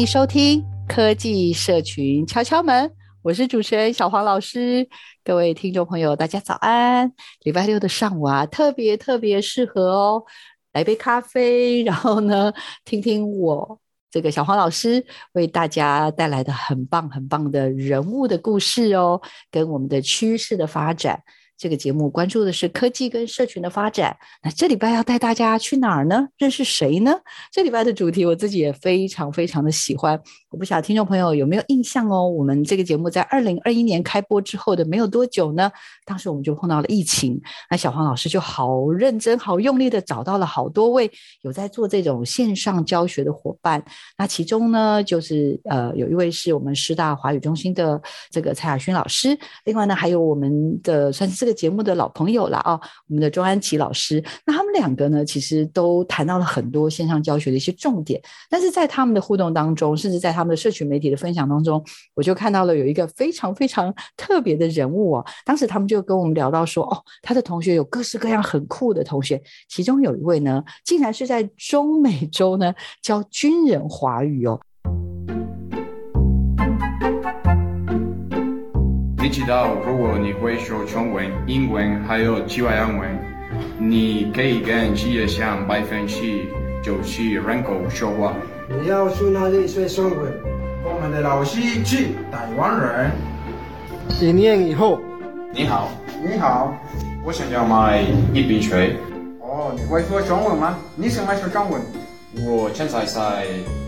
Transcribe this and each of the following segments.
迎收听科技社群敲敲门，我是主持人小黄老师。各位听众朋友，大家早安！礼拜六的上午啊，特别特别适合哦。来杯咖啡，然后呢，听听我这个小黄老师为大家带来的很棒很棒的人物的故事哦，跟我们的趋势的发展。这个节目关注的是科技跟社群的发展。那这礼拜要带大家去哪儿呢？认识谁呢？这礼拜的主题我自己也非常非常的喜欢。我不晓得听众朋友有没有印象哦？我们这个节目在二零二一年开播之后的没有多久呢，当时我们就碰到了疫情。那小黄老师就好认真、好用力的找到了好多位有在做这种线上教学的伙伴。那其中呢，就是呃，有一位是我们师大华语中心的这个蔡雅勋老师，另外呢，还有我们的算是这个节目的老朋友了啊，我们的周安琪老师。那他们两个呢，其实都谈到了很多线上教学的一些重点，但是在他们的互动当中，甚至在他们的社群媒体的分享当中，我就看到了有一个非常非常特别的人物哦。当时他们就跟我们聊到说，哦，他的同学有各式各样很酷的同学，其中有一位呢，竟然是在中美洲呢教军人华语哦。知道，如果你会说中文、英文还有其他语文，你可以跟世界上百分之九十人口说话。你要去哪里学中文？我们的老师是台湾人。几年以后，你好，你好，我想要买一笔水。哦，你会说中文吗？你想会说中文？我现在在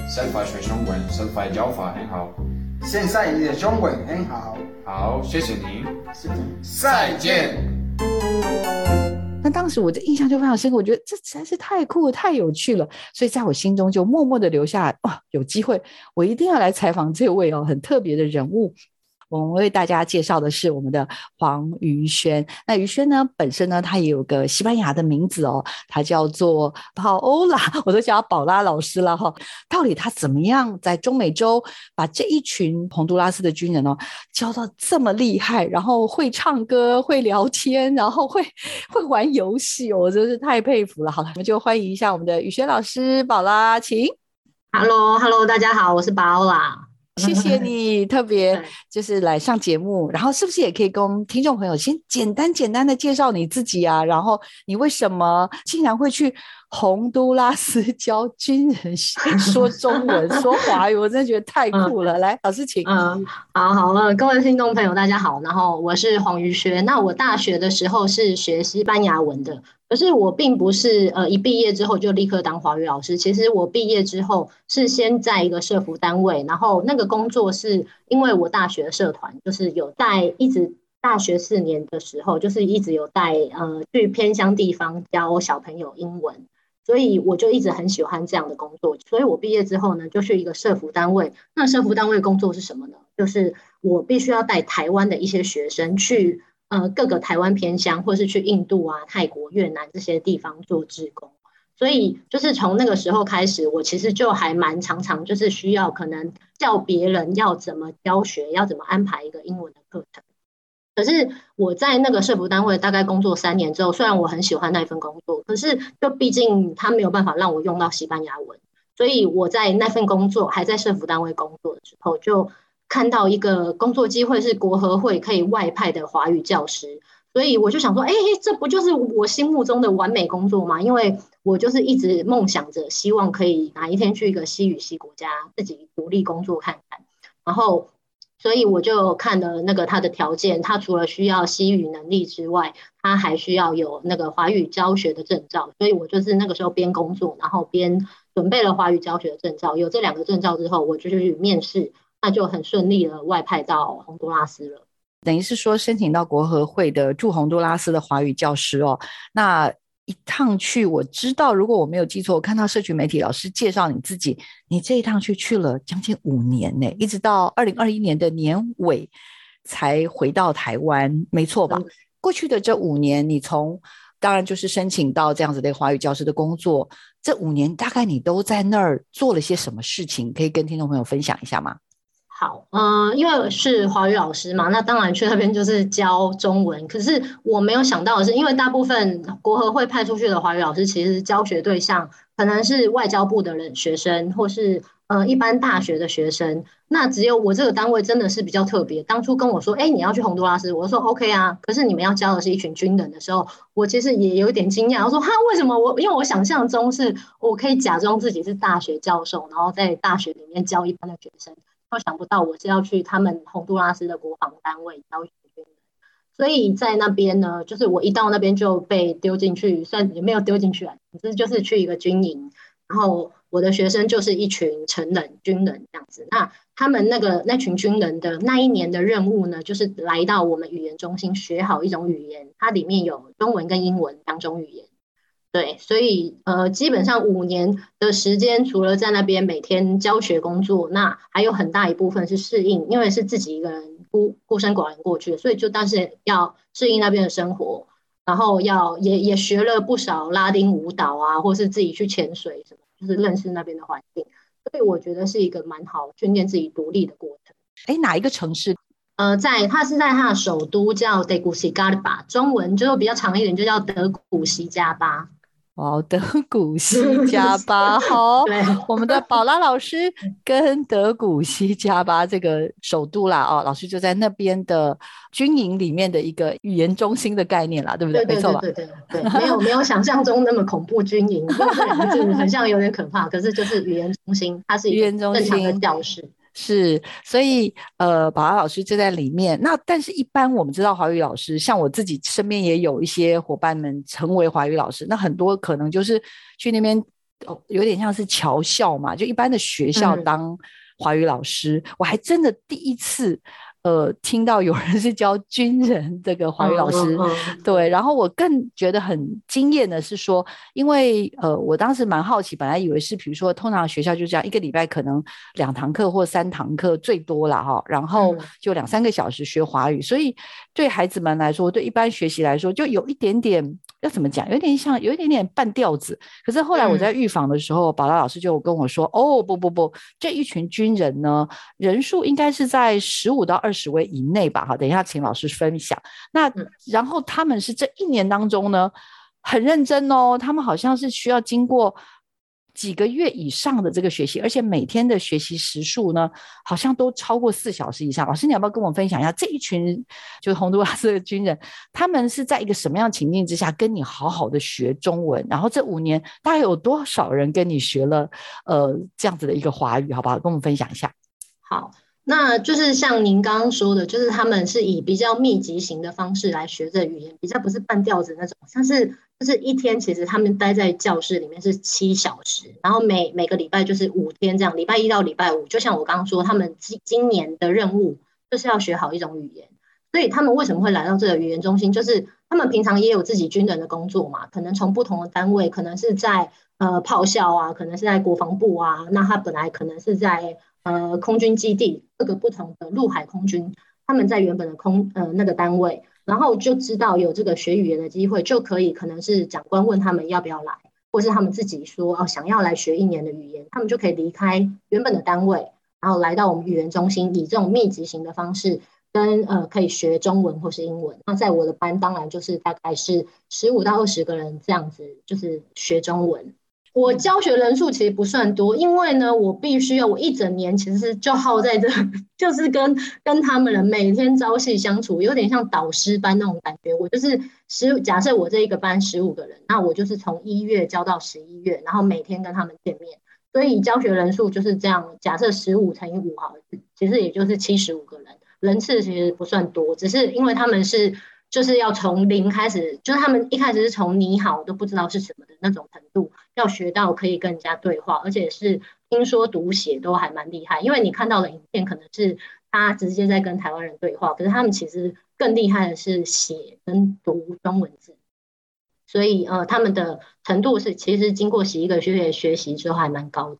上海学中文，上海教法很好。现在你的中文很好。好，谢谢您。谢谢。再见。那当时我的印象就非常深刻，我觉得这实在是太酷了，太有趣了，所以在我心中就默默的留下来，哇，有机会我一定要来采访这位哦，很特别的人物。我们为大家介绍的是我们的黄瑜萱。那瑜萱呢，本身呢，她也有个西班牙的名字哦，她叫做宝欧拉，我都叫她宝拉老师了哈。到底她怎么样在中美洲把这一群洪都拉斯的军人哦教到这么厉害，然后会唱歌、会聊天，然后会会玩游戏，我真是太佩服了。好了，我们就欢迎一下我们的瑜萱老师，宝拉，请。Hello，Hello，大家好，我是宝欧拉。谢谢你特别就是来上节目，然后是不是也可以跟听众朋友先简单简单的介绍你自己啊？然后你为什么竟然会去洪都拉斯 教军人说中文、说华语？我真的觉得太酷了！来，老师请。嗯，好好了，各位听众朋友大家好，然后我是黄瑜轩。那我大学的时候是学西班牙文的。可是我并不是呃一毕业之后就立刻当华语老师，其实我毕业之后是先在一个社福单位，然后那个工作是因为我大学社团就是有带，一直大学四年的时候就是一直有带呃去偏乡地方教小朋友英文，所以我就一直很喜欢这样的工作，所以我毕业之后呢就去一个社福单位，那社福单位工作是什么呢？就是我必须要带台湾的一些学生去。呃，各个台湾偏乡，或是去印度啊、泰国、越南这些地方做志工，所以就是从那个时候开始，我其实就还蛮常常就是需要可能叫别人要怎么教学，要怎么安排一个英文的课程。可是我在那个社福单位大概工作三年之后，虽然我很喜欢那一份工作，可是就毕竟他没有办法让我用到西班牙文，所以我在那份工作还在社福单位工作的时候就。看到一个工作机会是国合会可以外派的华语教师，所以我就想说，哎、欸，这不就是我心目中的完美工作吗？因为我就是一直梦想着，希望可以哪一天去一个西语系国家自己独立工作看看。然后，所以我就看了那个他的条件，他除了需要西语能力之外，他还需要有那个华语教学的证照。所以我就是那个时候边工作，然后边准备了华语教学的证照。有这两个证照之后，我就去面试，那就很顺利的外派到洪都拉斯了。等于是说申请到国合会的驻洪都拉斯的华语教师哦，那一趟去，我知道，如果我没有记错，我看到社群媒体老师介绍你自己，你这一趟去去了将近五年呢，一直到二零二一年的年尾才回到台湾，没错吧？嗯、过去的这五年，你从当然就是申请到这样子的华语教师的工作，这五年大概你都在那儿做了些什么事情？可以跟听众朋友分享一下吗？好，嗯、因为是华语老师嘛，那当然去那边就是教中文。可是我没有想到的是，因为大部分国合会派出去的华语老师，其实教学对象可能是外交部的人学生，或是呃一般大学的学生。那只有我这个单位真的是比较特别。当初跟我说，哎，你要去洪都拉斯，我说 OK 啊。可是你们要教的是一群军人的时候，我其实也有点惊讶。我说哈，为什么我？因为我想象中是我可以假装自己是大学教授，然后在大学里面教一般的学生。都想不到我是要去他们洪都拉斯的国防单位教学军人，所以在那边呢，就是我一到那边就被丢进去，算也没有丢进去啊，只是就是去一个军营，然后我的学生就是一群成人军人这样子。那他们那个那群军人的那一年的任务呢，就是来到我们语言中心学好一种语言，它里面有中文跟英文两种语言。对，所以呃，基本上五年的时间，除了在那边每天教学工作，那还有很大一部分是适应，因为是自己一个人孤孤身寡人过去，所以就当时要适应那边的生活，然后要也也学了不少拉丁舞蹈啊，或是自己去潜水什么，就是认识那边的环境，所以我觉得是一个蛮好训练自己独立的过程。哎，哪一个城市？呃，在它是在它的首都叫德古西加巴，中文就比较长一点，就叫德古西加巴。哦，德古西加巴，好，对我们的宝拉老师跟德古西加巴这个首都啦，哦，老师就在那边的军营里面的一个语言中心的概念啦，对不对？对对对对对，对，对，没有没有想象中那么恐怖，军营这两个字很像有点可怕，可是就是语言中心，它是语言中心的教室。是，所以呃，宝拉老师就在里面。那但是，一般我们知道华语老师，像我自己身边也有一些伙伴们成为华语老师，那很多可能就是去那边，哦，有点像是侨校嘛，就一般的学校当华语老师。嗯、我还真的第一次。呃，听到有人 是教军人这个华语老师，对，然后我更觉得很惊艳的是说，因为呃，我当时蛮好奇，本来以为是比如说通常学校就这样一个礼拜可能两堂课或三堂课最多了哈，然后就两三个小时学华语，嗯，所以对孩子们来说，对一般学习来说，就有一点点。要怎么讲？有点像，有一点点半吊子。可是后来我在预防的时候，宝、嗯、拉老师就跟我说：“哦，不不不，这一群军人呢，人数应该是在十五到二十位以内吧？哈，等一下请老师分享。那、嗯、然后他们是这一年当中呢，很认真哦，他们好像是需要经过。”几个月以上的这个学习，而且每天的学习时数呢，好像都超过四小时以上。老师，你要不要跟我们分享一下这一群就是洪都拉斯的军人，他们是在一个什么样的情境之下跟你好好的学中文？然后这五年大概有多少人跟你学了呃这样子的一个华语？好不好？跟我们分享一下。好。那就是像您刚刚说的，就是他们是以比较密集型的方式来学这语言，比较不是半吊子那种。像是就是一天，其实他们待在教室里面是七小时，然后每每个礼拜就是五天这样，礼拜一到礼拜五。就像我刚刚说，他们今今年的任务就是要学好一种语言，所以他们为什么会来到这个语言中心？就是他们平常也有自己军人的工作嘛，可能从不同的单位，可能是在呃炮校啊，可能是在国防部啊，那他本来可能是在。呃，空军基地各个不同的陆海空军，他们在原本的空呃那个单位，然后就知道有这个学语言的机会，就可以可能是长官问他们要不要来，或是他们自己说哦想要来学一年的语言，他们就可以离开原本的单位，然后来到我们语言中心，以这种密集型的方式跟呃可以学中文或是英文。那在我的班当然就是大概是十五到二十个人这样子，就是学中文。我教学人数其实不算多，因为呢，我必须要我一整年其实就耗在这，就是跟跟他们人每天朝夕相处，有点像导师班那种感觉。我就是十，假设我这一个班十五个人，那我就是从一月教到十一月，然后每天跟他们见面，所以教学人数就是这样。假设十五乘以五好，其实也就是七十五个人，人次其实不算多，只是因为他们是。就是要从零开始，就是他们一开始是从你好都不知道是什么的那种程度，要学到可以跟人家对话，而且是听说读写都还蛮厉害。因为你看到的影片可能是他直接在跟台湾人对话，可是他们其实更厉害的是写跟读中文字，所以呃，他们的程度是其实经过十一个月学习之后还蛮高的。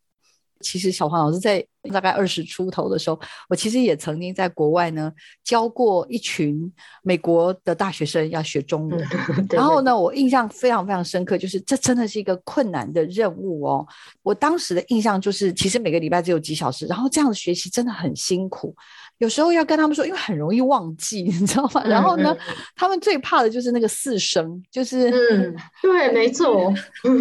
其实小黄老师在大概二十出头的时候，我其实也曾经在国外呢教过一群美国的大学生要学中文。然后呢，我印象非常非常深刻，就是这真的是一个困难的任务哦。我当时的印象就是，其实每个礼拜只有几小时，然后这样的学习真的很辛苦。有时候要跟他们说，因为很容易忘记，你知道吗？然后呢，他们最怕的就是那个四声，就是嗯，对，没错，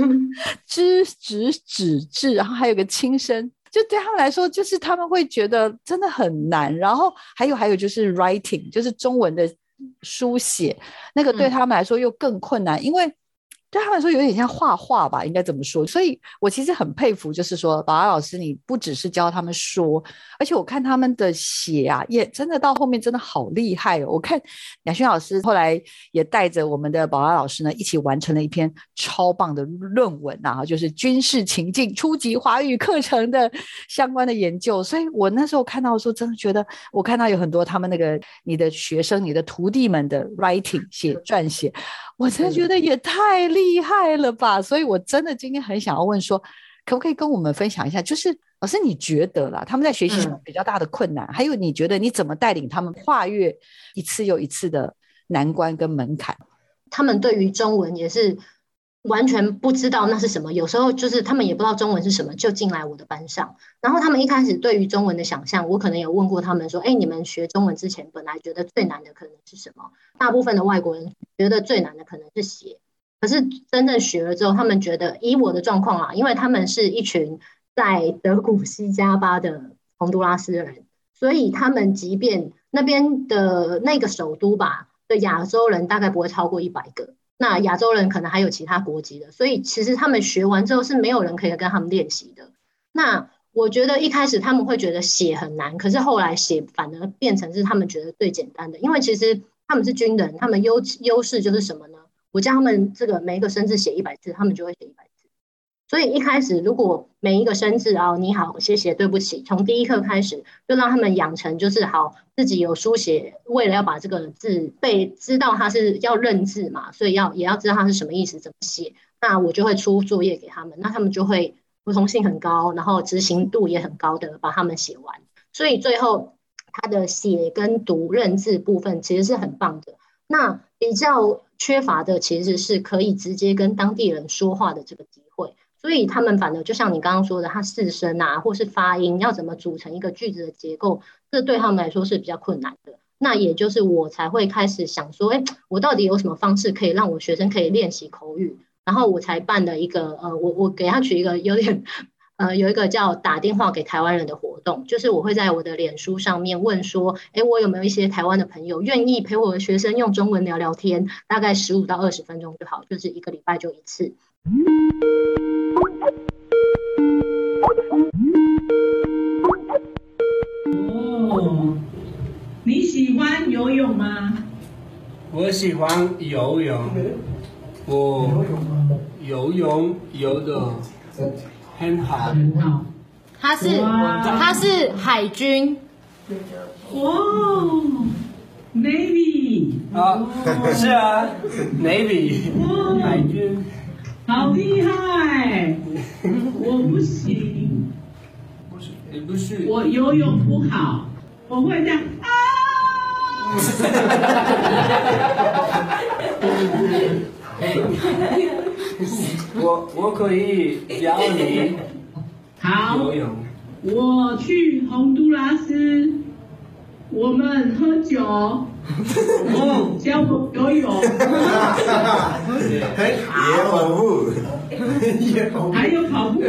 知、止、止、至，然后还有个轻声。就对他们来说，就是他们会觉得真的很难。然后还有还有就是 writing，就是中文的书写，那个对他们来说又更困难，嗯、因为。对他们来说有点像画画吧，应该怎么说？所以我其实很佩服，就是说，宝拉老师，你不只是教他们说，而且我看他们的写啊，也真的到后面真的好厉害哦。我看雅轩老师后来也带着我们的宝拉老师呢，一起完成了一篇超棒的论文啊，就是军事情境初级华语课程的相关的研究。所以我那时候看到的时候，真的觉得我看到有很多他们那个你的学生、你的徒弟们的 writing 写撰写。我真的觉得也太厉害了吧！所以我真的今天很想要问说，可不可以跟我们分享一下？就是老师，你觉得啦，他们在学习上比较大的困难，嗯、还有你觉得你怎么带领他们跨越一次又一次的难关跟门槛？他们对于中文也是。完全不知道那是什么，有时候就是他们也不知道中文是什么，就进来我的班上。然后他们一开始对于中文的想象，我可能有问过他们说：“哎，你们学中文之前，本来觉得最难的可能是什么？”大部分的外国人觉得最难的可能是写，可是真正学了之后，他们觉得以我的状况啊，因为他们是一群在德古西加巴的洪都拉斯人，所以他们即便那边的那个首都吧的亚洲人大概不会超过一百个。那亚洲人可能还有其他国籍的，所以其实他们学完之后是没有人可以跟他们练习的。那我觉得一开始他们会觉得写很难，可是后来写反而变成是他们觉得最简单的，因为其实他们是军人，他们优优势就是什么呢？我教他们这个每一个生字写一百字，他们就会写一百字。所以一开始，如果每一个生字啊，你好，谢谢，对不起，从第一课开始就让他们养成，就是好自己有书写，为了要把这个字背，知道他是要认字嘛，所以要也要知道他是什么意思，怎么写。那我就会出作业给他们，那他们就会服从性很高，然后执行度也很高的把他们写完。所以最后他的写跟读认字部分其实是很棒的。那比较缺乏的其实是可以直接跟当地人说话的这个机会。所以他们反而就像你刚刚说的，他四声啊，或是发音要怎么组成一个句子的结构，这对他们来说是比较困难的。那也就是我才会开始想说，哎，我到底有什么方式可以让我学生可以练习口语？然后我才办了一个，呃，我我给他取一个有点，呃，有一个叫打电话给台湾人的活动，就是我会在我的脸书上面问说，哎，我有没有一些台湾的朋友愿意陪我的学生用中文聊聊天？大概十五到二十分钟就好，就是一个礼拜就一次。哦，你喜欢游泳吗？我喜欢游泳，我游泳游得很好。很好他是他是海军。哦，Navy。啊，是啊，Navy，海军。好厉害！我不行，不是，你不是，我游泳不好，我会这样啊！我我可以教你好游泳。我去洪都拉斯，我们喝酒。哦，教我游泳。也好。还有跑步。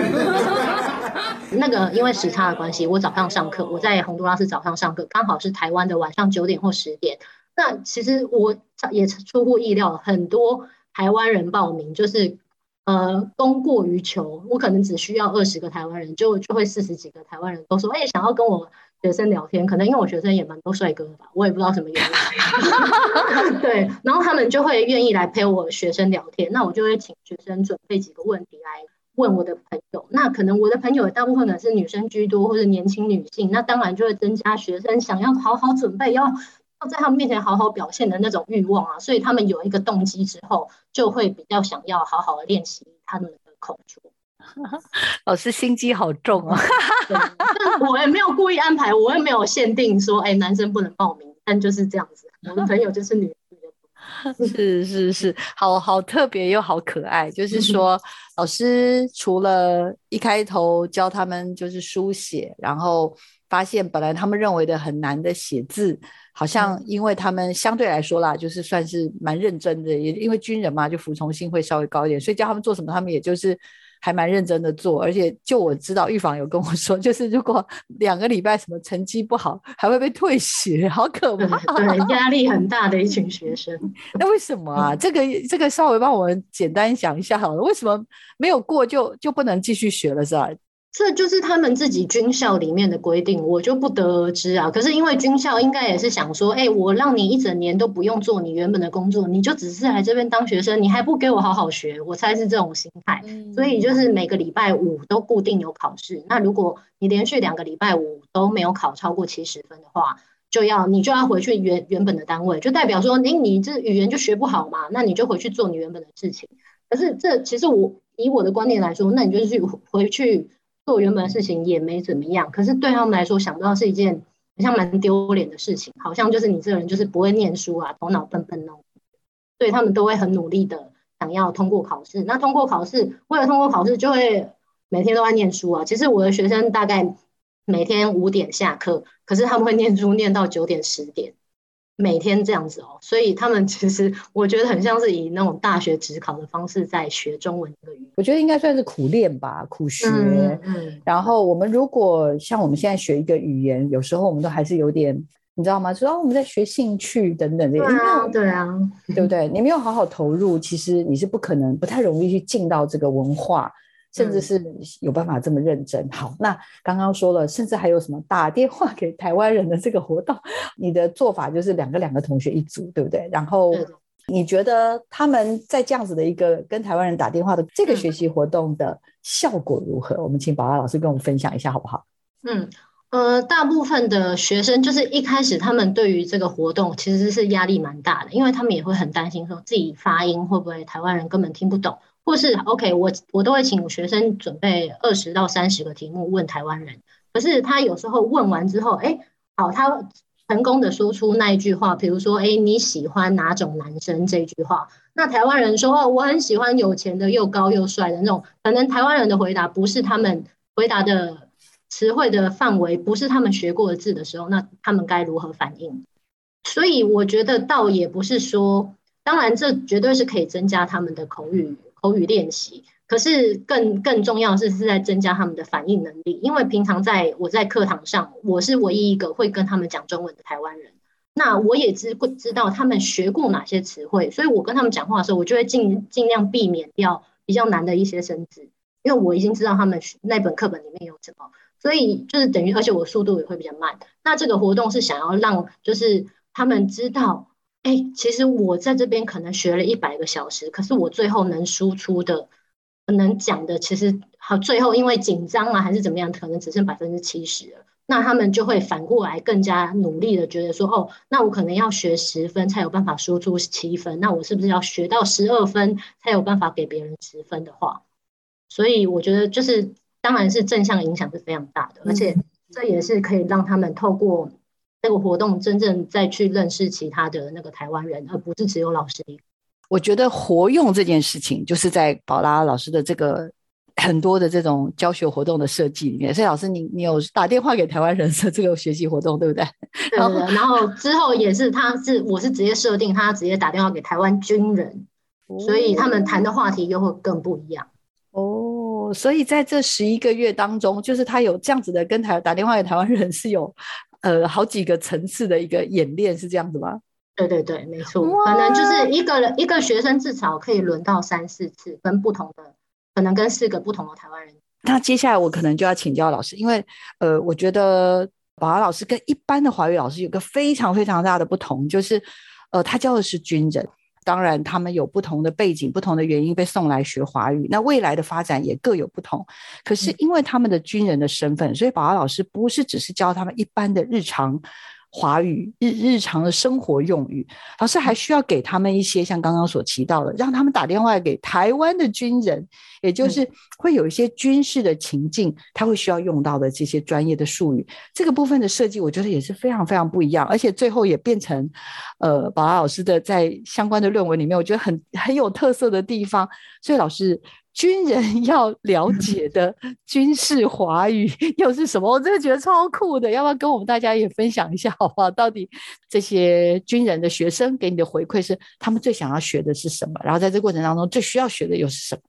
那个因为时差的关系，我早上上课，我在洪都拉斯早上上课，刚好是台湾的晚上九点或十点。那其实我也出乎意料，很多台湾人报名，就是呃供过于求，我可能只需要二十个台湾人，就就会四十几个台湾人都说，哎，想要跟我学生聊天，可能因为我学生也蛮多帅哥的吧，我也不知道什么原因。对，然后他们就会愿意来陪我学生聊天，那我就会请学生准备几个问题来问我的朋友。那可能我的朋友大部分呢是女生居多，或者年轻女性，那当然就会增加学生想要好好准备要。在他们面前好好表现的那种欲望啊，所以他们有一个动机之后，就会比较想要好好的练习他们的口说。老师心机好重啊！我也没有故意安排，我也没有限定说，哎，男生不能报名，但就是这样子。我的朋友就是女，是是是，好好特别又好可爱。就是说，老师除了一开头教他们就是书写，然后发现本来他们认为的很难的写字。好像因为他们相对来说啦，就是算是蛮认真的，也因为军人嘛，就服从性会稍微高一点，所以叫他们做什么，他们也就是还蛮认真的做。而且就我知道，预防有跟我说，就是如果两个礼拜什么成绩不好，还会被退学，好可怕。对，压力很大的一群 学生。那为什么啊？这个这个稍微帮我们简单讲一下好了。为什么没有过就就不能继续学了是吧？这就是他们自己军校里面的规定，我就不得而知啊。可是因为军校应该也是想说，哎，我让你一整年都不用做你原本的工作，你就只是来这边当学生，你还不给我好好学，我猜是这种心态。所以就是每个礼拜五都固定有考试。那如果你连续两个礼拜五都没有考超过七十分的话，就要你就要回去原原本的单位，就代表说，你你这语言就学不好嘛，那你就回去做你原本的事情。可是这其实我以我的观念来说，那你就是去回去。做原本的事情也没怎么样，可是对他们来说，想不到是一件好像蛮丢脸的事情，好像就是你这个人就是不会念书啊，头脑笨笨哦。所以他们都会很努力的想要通过考试。那通过考试，为了通过考试，就会每天都在念书啊。其实我的学生大概每天五点下课，可是他们会念书念到九点十点。每天这样子哦，所以他们其实我觉得很像是以那种大学指考的方式在学中文的语言。我觉得应该算是苦练吧，苦学。嗯嗯。然后我们如果像我们现在学一个语言，有时候我们都还是有点，你知道吗？说哦，我们在学兴趣等等这些。对啊，对啊，对不对？你没有好好投入，其实你是不可能，不太容易去进到这个文化。甚至是有办法这么认真。好，那刚刚说了，甚至还有什么打电话给台湾人的这个活动，你的做法就是两个两个同学一组，对不对？然后你觉得他们在这样子的一个跟台湾人打电话的这个学习活动的效果如何？我们请宝拉老师跟我们分享一下，好不好？嗯，呃，大部分的学生就是一开始他们对于这个活动其实是压力蛮大的，因为他们也会很担心说自己发音会不会台湾人根本听不懂。或是 OK，我我都会请学生准备二十到三十个题目问台湾人，可是他有时候问完之后，哎，好，他成功的说出那一句话，比如说，哎，你喜欢哪种男生这句话，那台湾人说，哦，我很喜欢有钱的，又高又帅的那种，可能台湾人的回答不是他们回答的词汇的范围，不是他们学过的字的时候，那他们该如何反应？所以我觉得倒也不是说，当然这绝对是可以增加他们的口语。口语练习，可是更更重要的是是在增加他们的反应能力。因为平常在我在课堂上，我是唯一一个会跟他们讲中文的台湾人。那我也知会知道他们学过哪些词汇，所以我跟他们讲话的时候，我就会尽尽量避免掉比较难的一些生字，因为我已经知道他们那本课本里面有什么，所以就是等于，而且我速度也会比较慢。那这个活动是想要让就是他们知道。哎，其实我在这边可能学了一百个小时，可是我最后能输出的、能讲的，其实好，最后因为紧张啊，还是怎么样，可能只剩百分之七十了。那他们就会反过来更加努力的觉得说，哦，那我可能要学十分才有办法输出七分，那我是不是要学到十二分才有办法给别人十分的话？所以我觉得就是，当然是正向影响是非常大的，而且这也是可以让他们透过。这个活动真正再去认识其他的那个台湾人，而不是只有老师。我觉得活用这件事情，就是在宝拉老师的这个很多的这种教学活动的设计里面。所以老师你，你你有打电话给台湾人的这个学习活动，对不对？对，然后，然后之后也是，他是我是直接设定他直接打电话给台湾军人，所以他们谈的话题又会更不一样。哦，所以在这十一个月当中，就是他有这样子的跟台打电话给台湾人是有呃好几个层次的一个演练，是这样子吗？对对对，没错，可能就是一个人一个学生至少可以轮到三四次，跟不同的，可能跟四个不同的台湾人。那接下来我可能就要请教老师，因为呃，我觉得宝华老师跟一般的华语老师有个非常非常大的不同，就是呃，他教的是军人，当然他们有不同的背景、不同的原因被送来学华语，那未来的发展也各有不同。可是因为他们的军人的身份，所以宝华老师不是只是教他们一般的日常。华语日日常的生活用语，老师还需要给他们一些像刚刚所提到的，让他们打电话给台湾的军人，也就是会有一些军事的情境，他会需要用到的这些专业的术语。这个部分的设计，我觉得也是非常非常不一样，而且最后也变成，呃，宝拉老师的在相关的论文里面，我觉得很很有特色的地方。所以老师。军人要了解的 军事华语又是什么？我真的觉得超酷的，要不要跟我们大家也分享一下，好不好？到底这些军人的学生给你的回馈是他们最想要学的是什么？然后在这过程当中最需要学的又是什么？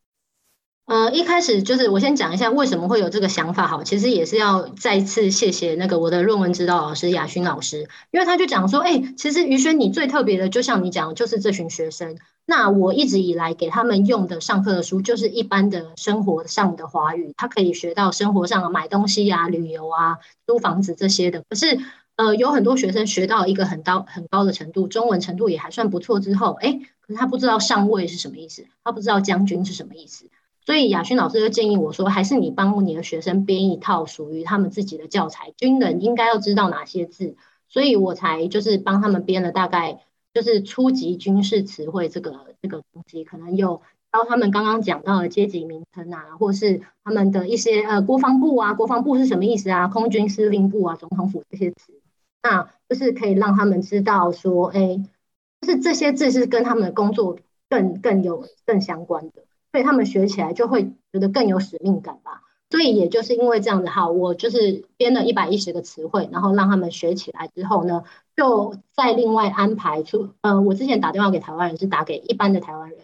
呃，一开始就是我先讲一下为什么会有这个想法。好，其实也是要再次谢谢那个我的论文指导老师雅勋老师，因为他就讲说，哎、欸，其实于轩你最特别的，就像你讲的，就是这群学生。那我一直以来给他们用的上课的书，就是一般的生活上的华语，他可以学到生活上的买东西啊、旅游啊、租房子这些的。可是，呃，有很多学生学到一个很高很高的程度，中文程度也还算不错之后，哎，可是他不知道上尉是什么意思，他不知道将军是什么意思。所以雅勋老师就建议我说，还是你帮你的学生编一套属于他们自己的教材，军人应该要知道哪些字，所以我才就是帮他们编了大概。就是初级军事词汇这个这个东西，可能有教他们刚刚讲到的阶级名称啊，或是他们的一些呃国防部啊，国防部是什么意思啊？空军司令部啊，总统府这些词，那就是可以让他们知道说，哎，就是这些字是跟他们的工作更更有更相关的，所以他们学起来就会觉得更有使命感吧。所以也就是因为这样子，哈，我就是编了一百一十个词汇，然后让他们学起来之后呢，就再另外安排出，呃，我之前打电话给台湾人是打给一般的台湾人，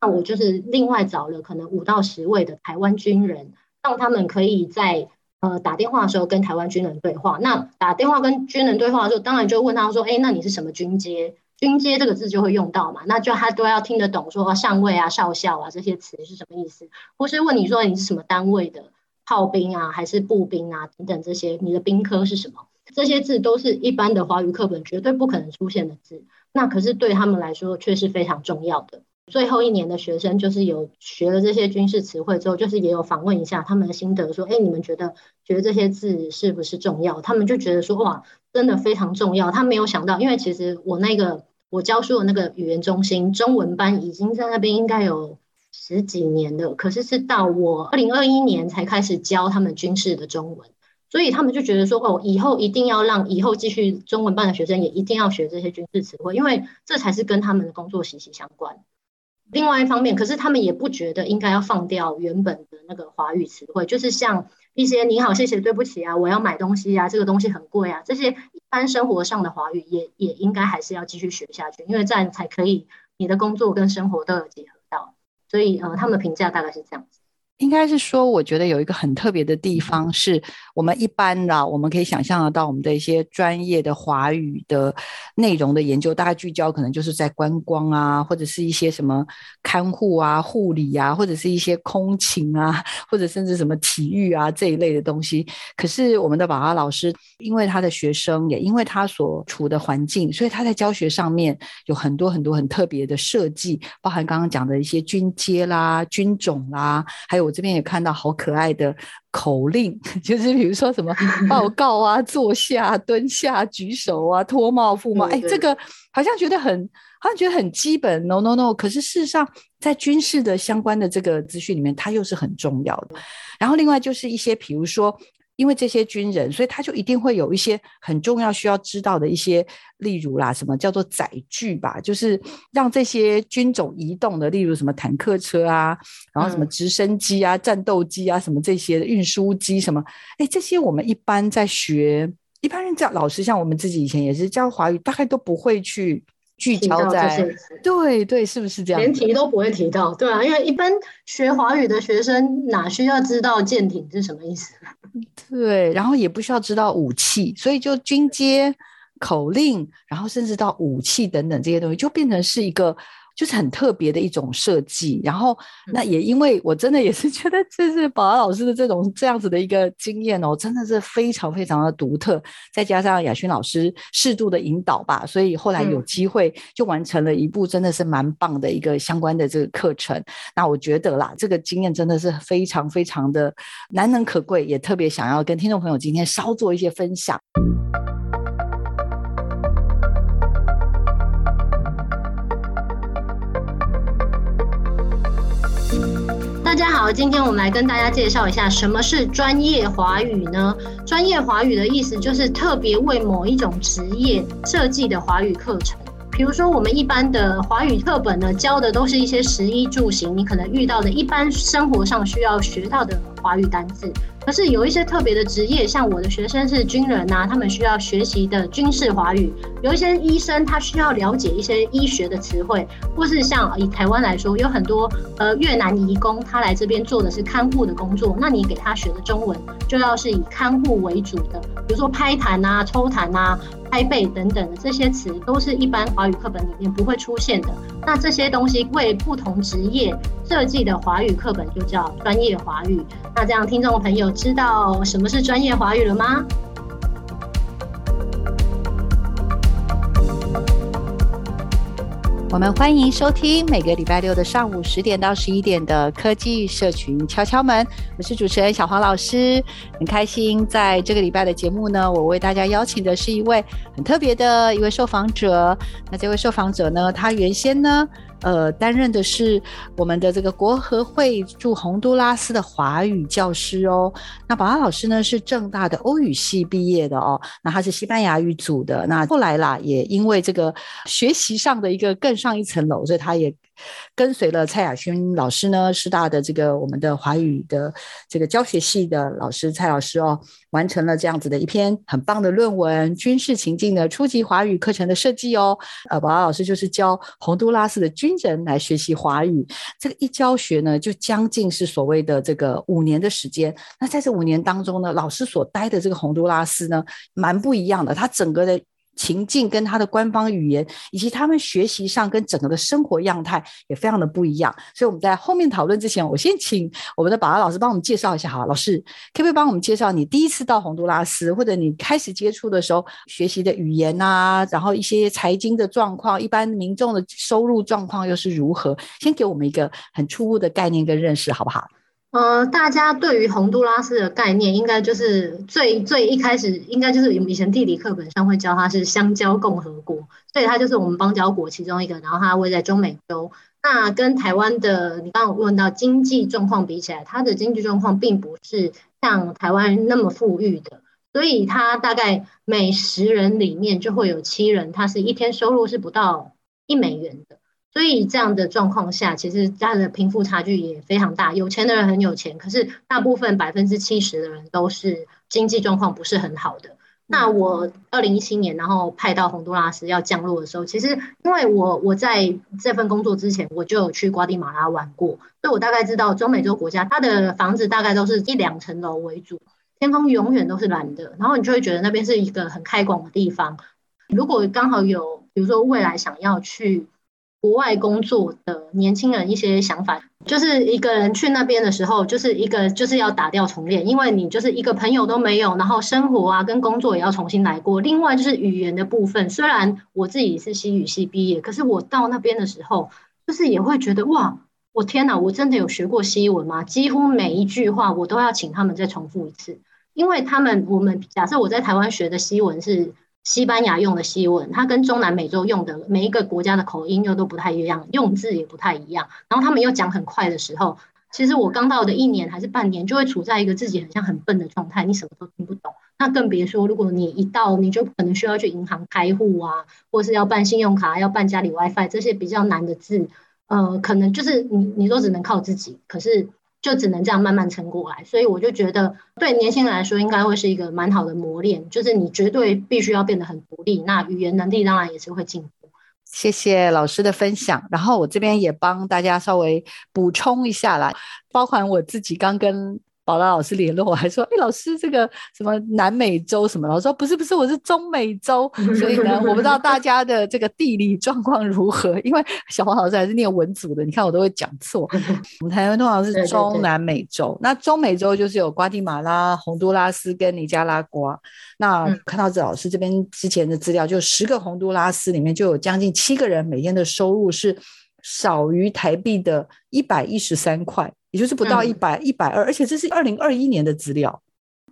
那我就是另外找了可能五到十位的台湾军人，让他们可以在呃打电话的时候跟台湾军人对话。那打电话跟军人对话的时候，当然就问他说，哎，那你是什么军阶？军阶这个字就会用到嘛，那就他都要听得懂，说上尉啊、少校啊这些词是什么意思，或是问你说你是什么单位的？炮兵啊，还是步兵啊，等等这些，你的兵科是什么？这些字都是一般的华语课本绝对不可能出现的字，那可是对他们来说却是非常重要的。最后一年的学生就是有学了这些军事词汇之后，就是也有访问一下他们的心得，说，哎，你们觉得觉得这些字是不是重要？他们就觉得说，哇，真的非常重要。他没有想到，因为其实我那个我教书的那个语言中心中文班已经在那边应该有。十几年的，可是是到我二零二一年才开始教他们军事的中文，所以他们就觉得说，哦，以后一定要让以后继续中文班的学生也一定要学这些军事词汇，因为这才是跟他们的工作息息相关。另外一方面，可是他们也不觉得应该要放掉原本的那个华语词汇，就是像一些你好、谢谢、对不起啊，我要买东西啊，这个东西很贵啊，这些一般生活上的华语也也应该还是要继续学下去，因为这样才可以你的工作跟生活都有结合到。所以，呃，他们的评价大概是这样子。应该是说，我觉得有一个很特别的地方，是我们一般的，我们可以想象得到，我们的一些专业的华语的内容的研究，大概聚焦可能就是在观光啊，或者是一些什么看护啊、护理啊，或者是一些空勤啊，或者甚至什么体育啊这一类的东西。可是我们的宝华老师，因为他的学生，也因为他所处的环境，所以他在教学上面有很多很多很特别的设计，包含刚刚讲的一些军阶啦、军种啦，还有。我这边也看到好可爱的口令，就是比如说什么 报告啊、坐下、蹲下、举手啊、脱帽、覆帽。哎，这个好像觉得很，好像觉得很基本。No No No，可是事实上，在军事的相关的这个资讯里面，它又是很重要的。然后另外就是一些，比如说。因为这些军人，所以他就一定会有一些很重要需要知道的一些，例如啦，什么叫做载具吧，就是让这些军种移动的，例如什么坦克车啊，然后什么直升机啊、战斗机啊，什么这些运输机什么，哎，这些我们一般在学，一般人教老师，像我们自己以前也是教华语，大概都不会去。聚焦在对对，是不是这样？连提都不会提到，对啊，因为一般学华语的学生哪需要知道舰艇是什么意思？对，然后也不需要知道武器，所以就军阶口令，然后甚至到武器等等这些东西，就变成是一个。就是很特别的一种设计，然后那也因为我真的也是觉得这是宝安老师的这种这样子的一个经验哦，真的是非常非常的独特，再加上雅勋老师适度的引导吧，所以后来有机会就完成了一部真的是蛮棒的一个相关的这个课程。那我觉得啦，这个经验真的是非常非常的难能可贵，也特别想要跟听众朋友今天稍做一些分享。大家好，今天我们来跟大家介绍一下什么是专业华语呢？专业华语的意思就是特别为某一种职业设计的华语课程。比如说，我们一般的华语课本呢，教的都是一些食衣住行，你可能遇到的一般生活上需要学到的华语单字。可是有一些特别的职业，像我的学生是军人呐、他们需要学习的军事华语；有一些医生，他需要了解一些医学的词汇，或是像以台湾来说，有很多呃越南移工，他来这边做的是看护的工作，那你给他学的中文就要是以看护为主的，比如说拍痰啊、抽痰啊、拍背等等的这些词，都是一般华语课本里面不会出现的。那这些东西为不同职业设计的华语课本就叫专业华语。那这样听众朋友。知道什么是专业华语了吗？我们欢迎收听每个礼拜六的上午十点到十一点的科技社群敲敲门。我是主持人小黄老师，很开心在这个礼拜的节目呢，我为大家邀请的是一位很特别的一位受访者。那这位受访者呢，他原先呢。呃，担任的是我们的这个国和会驻洪都拉斯的华语教师哦。那宝安老师呢，是正大的欧语系毕业的哦。那他是西班牙语组的。那后来啦，也因为这个学习上的一个更上一层楼，所以他也。跟随了蔡雅薰老师呢，师大的这个我们的华语的这个教学系的老师蔡老师哦，完成了这样子的一篇很棒的论文《军事情境的初级华语课程的设计》哦。呃，宝儿老师就是教洪都拉斯的军人来学习华语，这个一教学呢，就将近是所谓的这个五年的时间。那在这五年当中呢，老师所待的这个洪都拉斯呢，蛮不一样的，他整个的。情境跟他的官方语言，以及他们学习上跟整个的生活样态也非常的不一样。所以我们在后面讨论之前，我先请我们的宝儿老师帮我们介绍一下。好，老师可不可以帮我们介绍你第一次到洪都拉斯，或者你开始接触的时候学习的语言啊，然后一些财经的状况，一般民众的收入状况又是如何？先给我们一个很初步的概念跟认识，好不好？呃，大家对于洪都拉斯的概念，应该就是最最一开始，应该就是以前地理课本上会教它是香蕉共和国，所以它就是我们邦交国其中一个，然后它位在中美洲。那跟台湾的你刚刚问到经济状况比起来，它的经济状况并不是像台湾那么富裕的，所以它大概每十人里面就会有七人，他是一天收入是不到一美元的。所以这样的状况下，其实它的贫富差距也非常大。有钱的人很有钱，可是大部分百分之七十的人都是经济状况不是很好的。那我二零一七年，然后派到洪都拉斯要降落的时候，其实因为我我在这份工作之前，我就有去瓜地马拉玩过，所以我大概知道中美洲国家它的房子大概都是一两层楼为主，天空永远都是蓝的，然后你就会觉得那边是一个很开广的地方。如果刚好有，比如说未来想要去。国外工作的年轻人一些想法，就是一个人去那边的时候，就是一个就是要打掉重练，因为你就是一个朋友都没有，然后生活啊跟工作也要重新来过。另外就是语言的部分，虽然我自己是西语系毕业，可是我到那边的时候，就是也会觉得哇，我天哪，我真的有学过西文吗？几乎每一句话我都要请他们再重复一次，因为他们我们假设我在台湾学的西文是。西班牙用的西文，它跟中南美洲用的每一个国家的口音又都不太一样，用字也不太一样。然后他们又讲很快的时候，其实我刚到的一年还是半年，就会处在一个自己很像很笨的状态，你什么都听不懂。那更别说，如果你一到，你就可能需要去银行开户啊，或是要办信用卡、要办家里 WiFi 这些比较难的字，呃，可能就是你你都只能靠自己。可是。就只能这样慢慢撑过来，所以我就觉得对年轻人来说应该会是一个蛮好的磨练，就是你绝对必须要变得很独立，那语言能力当然也是会进步。谢谢老师的分享。然后我这边也帮大家稍微补充一下啦，包含我自己刚跟。宝拉老师联络我，还说：“哎，老师，这个什么南美洲什么？”老师说：“不是，不是，我是中美洲。”所以呢，我不知道大家的这个地理状况如何。因为小黄老师还是念文组的，你看我都会讲错。我们台湾通常是中南美洲，对对对，那中美洲就是有瓜地马拉、洪都拉斯跟尼加拉瓜。那看到这老师这边之前的资料，就十个洪都拉斯里面就有将近七个人每天的收入是少于台币的一百一十三块。也就是不到一百一百二，而且这是二零二一年的资料。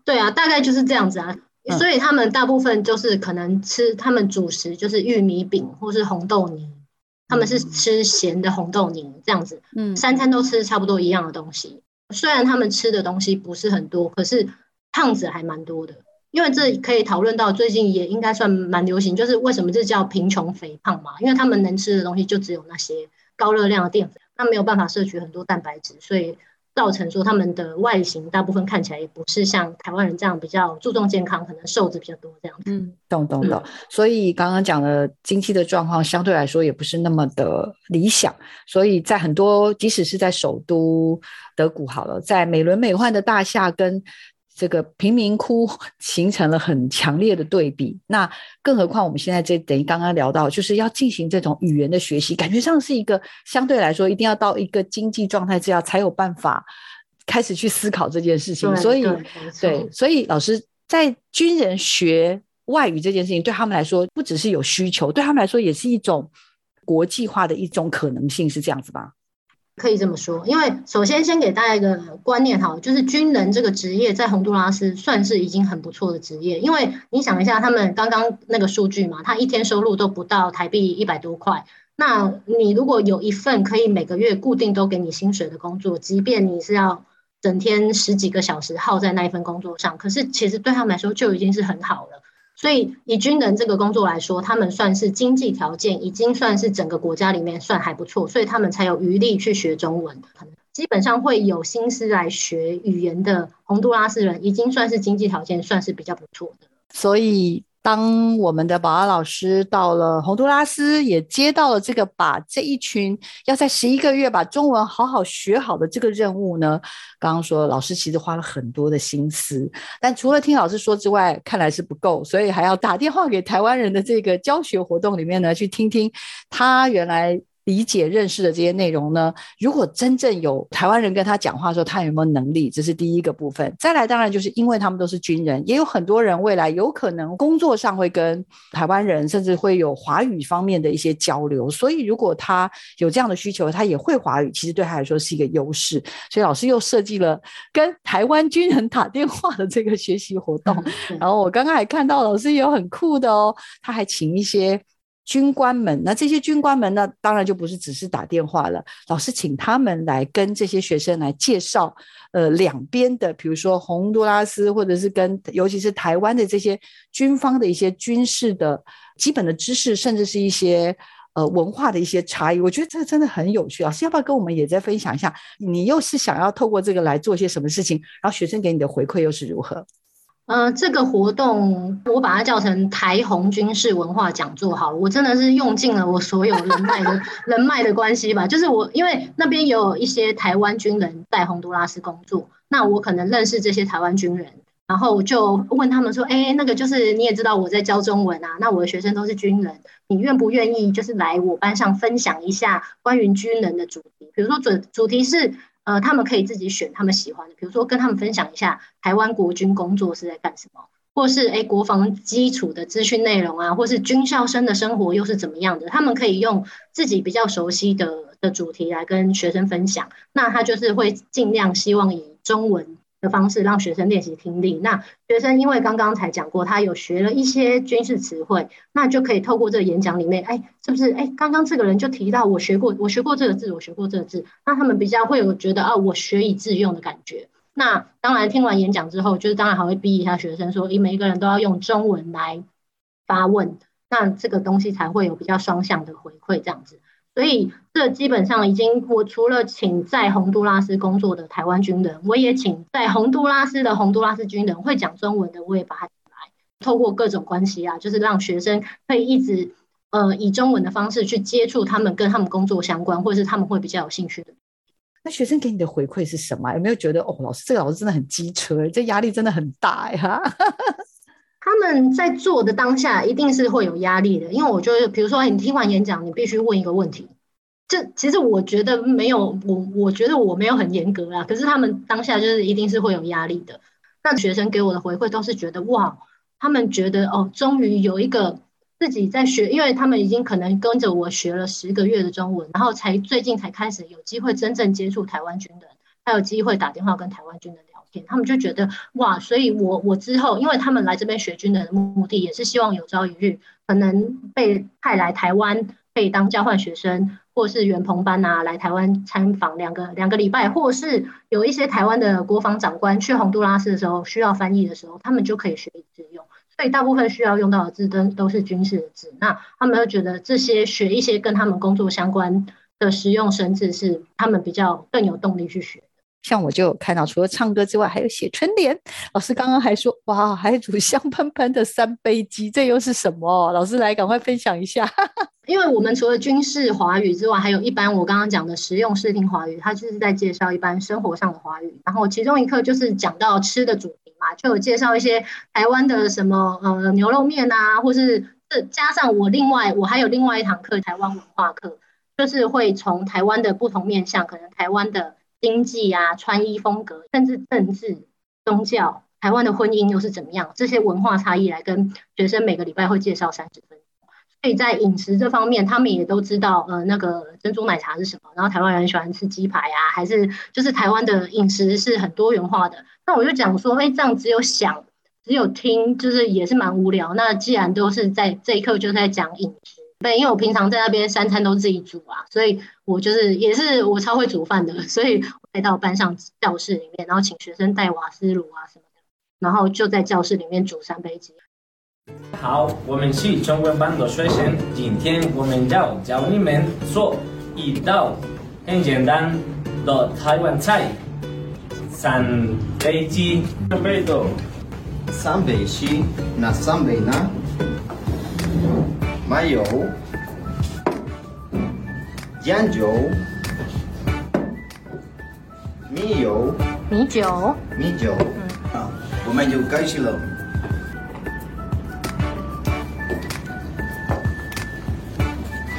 对啊，大概就是这样子啊。嗯、所以他们大部分就是可能吃他们主食就是玉米饼或是红豆泥，他们是吃咸的红豆泥这样子。嗯，三餐都吃差不多一样的东西。虽然他们吃的东西不是很多，可是胖子还蛮多的。因为这可以讨论到最近也应该算蛮流行，就是为什么这叫贫穷肥胖嘛？因为他们能吃的东西就只有那些高热量的淀粉。那没有办法摄取很多蛋白质，所以造成说他们的外形大部分看起来也不是像台湾人这样比较注重健康，可能瘦子比较多这样子。嗯，懂懂懂。所以刚刚讲的经济的状况相对来说也不是那么的理想，所以在很多即使是在首都德谷好了，在美轮美奂的大厦跟。这个贫民窟 形成了很强烈的对比，那更何况我们现在这等于刚刚聊到，就是要进行这种语言的学习，感觉上是一个相对来说一定要到一个经济状态之下才有办法开始去思考这件事情。所以，对，所以老师在军人学外语这件事情，对他们来说不只是有需求，对他们来说也是一种国际化的一种可能性，是这样子吧？可以这么说，因为首先先给大家一个观念哈，就是军人这个职业在洪都拉斯算是已经很不错的职业，因为你想一下，他们刚刚那个数据嘛，他一天收入都不到台币一百多块，那你如果有一份可以每个月固定都给你薪水的工作，即便你是要整天十几个小时耗在那一份工作上，可是其实对他们来说就已经是很好了。所以以军人这个工作来说，他们算是经济条件已经算是整个国家里面算还不错，所以他们才有余力去学中文。基本上会有心思来学语言的洪都拉斯人，已经算是经济条件算是比较不错的。所以。当我们的保安老师到了洪都拉斯，也接到了这个把这一群要在十一个月把中文好好学好的这个任务呢。刚刚说老师其实花了很多的心思，但除了听老师说之外，看来是不够，所以还要打电话给台湾人的这个教学活动里面呢，去听听他原来。理解认识的这些内容呢，如果真正有台湾人跟他讲话的时候，他有没有能力？这是第一个部分。再来，当然就是因为他们都是军人，也有很多人未来有可能工作上会跟台湾人，甚至会有华语方面的一些交流。所以，如果他有这样的需求，他也会华语，其实对他来说是一个优势。所以，老师又设计了跟台湾军人打电话的这个学习活动。然后，我刚刚还看到老师也有很酷的哦，他还请一些。军官们，那这些军官们呢，当然就不是只是打电话了。老师请他们来跟这些学生来介绍，呃，两边的，比如说洪都拉斯，或者是跟尤其是台湾的这些军方的一些军事的基本的知识，甚至是一些呃文化的一些差异。我觉得这个真的很有趣。老师要不要跟我们也再分享一下？你又是想要透过这个来做些什么事情？然后学生给你的回馈又是如何？呃，这个活动我把它叫成台红军事文化讲座好了，我真的是用尽了我所有人脉的 人脉的关系吧。就是我因为那边有一些台湾军人在洪都拉斯工作，那我可能认识这些台湾军人，然后就问他们说：“哎，那个就是你也知道我在教中文啊，那我的学生都是军人，你愿不愿意就是来我班上分享一下关于军人的主题？比如说主主题是。”呃，他们可以自己选他们喜欢的，比如说跟他们分享一下台湾国军工作是在干什么，或是诶国防基础的资讯内容啊，或是军校生的生活又是怎么样的，他们可以用自己比较熟悉的的主题来跟学生分享，那他就是会尽量希望以中文。的方式让学生练习听力。那学生因为刚刚才讲过，他有学了一些军事词汇，那就可以透过这个演讲里面，哎，是不是？哎，刚刚这个人就提到我学过，我学过这个字，我学过这个字。那他们比较会有觉得啊，我学以致用的感觉。那当然，听完演讲之后，就是当然还会逼一下学生说，诶，每一个人都要用中文来发问，那这个东西才会有比较双向的回馈，这样子。所以，这基本上已经，我除了请在洪都拉斯工作的台湾军人，我也请在洪都拉斯的洪都拉斯军人会讲中文的，我也把他请来，透过各种关系啊，就是让学生可以一直呃以中文的方式去接触他们跟他们工作相关，或者是他们会比较有兴趣的。那学生给你的回馈是什么？有没有觉得哦，老师这个老师真的很机车，这压力真的很大呀？他们在做的当下一定是会有压力的，因为我觉得，比如说你听完演讲，你必须问一个问题。这其实我觉得没有，我我觉得我没有很严格啊。可是他们当下就是一定是会有压力的。那学生给我的回馈都是觉得哇，他们觉得哦，终于有一个。自己在学，因为他们已经可能跟着我学了十个月的中文，然后才最近才开始有机会真正接触台湾军人，还有机会打电话跟台湾军人他们就觉得哇，所以我我之后，因为他们来这边学军的目的，也是希望有朝一日可能被派来台湾，可以当交换学生，或是袁鹏班啊，来台湾参访两个两个礼拜，或是有一些台湾的国防长官去洪都拉斯的时候需要翻译的时候，他们就可以学以致用。所以大部分需要用到的字都都是军事的字，那他们会觉得这些学一些跟他们工作相关的实用生字是他们比较更有动力去学。像我就看到，除了唱歌之外，还有写春联。老师刚刚还说，哇，还煮香喷喷的三杯鸡，这又是什么？老师来，赶快分享一下。因为我们除了军事华语之外，还有一般我刚刚讲的实用视听华语，它就是在介绍一般生活上的华语。然后其中一课就是讲到吃的主题嘛，就有介绍一些台湾的什么呃牛肉面啊，或是这加上我另外我还有另外一堂课台湾文化课，就是会从台湾的不同面向，可能台湾的。经济啊，穿衣风格，甚至政治、宗教，台湾的婚姻又是怎么样？这些文化差异来跟学生每个礼拜会介绍三十分钟。所以在饮食这方面，他们也都知道，呃，那个珍珠奶茶是什么。然后台湾人喜欢吃鸡排啊，还是就是台湾的饮食是很多元化的。那我就讲说，哎，这样只有想，只有听，就是也是蛮无聊。那既然都是在这一课就在讲饮食。对，因为我平常在那边三餐都自己煮啊，所以我就是也是我超会煮饭的，所以我带到班上教室里面，然后请学生带瓦斯炉啊什么的，然后就在教室里面煮三杯鸡。好，我们是中文班的学生，今天我们要教你们做一道很简单的台湾菜——三杯鸡。准备的三杯鸡，那三杯呢？麻油、酱油、米油、米酒、米酒。嗯，好，我们就开始了。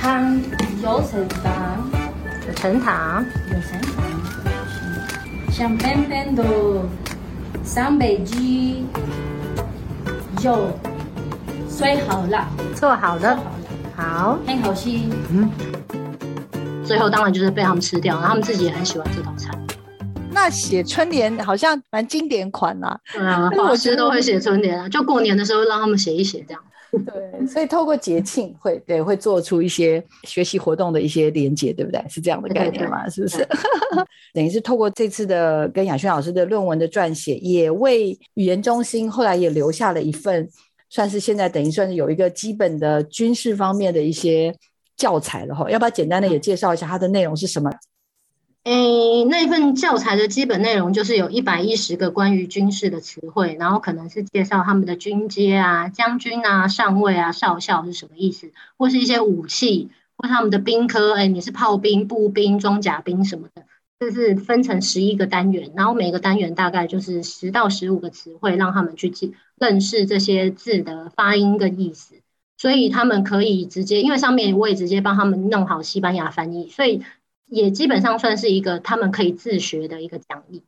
糖有橙糖，有橙糖，有橙糖，香喷喷的三杯鸡，肉水好了。做好了，好，很好吃。嗯，最后当然就是被他们吃掉，然后他们自己也很喜欢这道菜。那写春联好像蛮经典款啦、啊。对啊，老师都会写春联啊，就过年的时候让他们写一写这样。对，所以透过节庆会对会做出一些学习活动的一些连接，对不对？是这样的概念嘛？是不是？等于是透过这次的跟雅轩老师的论文的撰写，也为语言中心后来也留下了一份。算是现在等于算是有一个基本的军事方面的一些教材了哈，要不要简单的也介绍一下它的内容是什么？诶，那份教材的基本内容就是有一百一十个关于军事的词汇，然后可能是介绍他们的军阶啊、将军啊、上尉啊、少校是什么意思，或是一些武器，或他们的兵科，诶，你是炮兵、步兵、装甲兵什么的。就是分成十一个单元，然后每个单元大概就是十到十五个词汇，让他们去记认识这些字的发音跟意思。所以他们可以直接，因为上面我也直接帮他们弄好西班牙翻译，所以也基本上算是一个他们可以自学的一个讲义。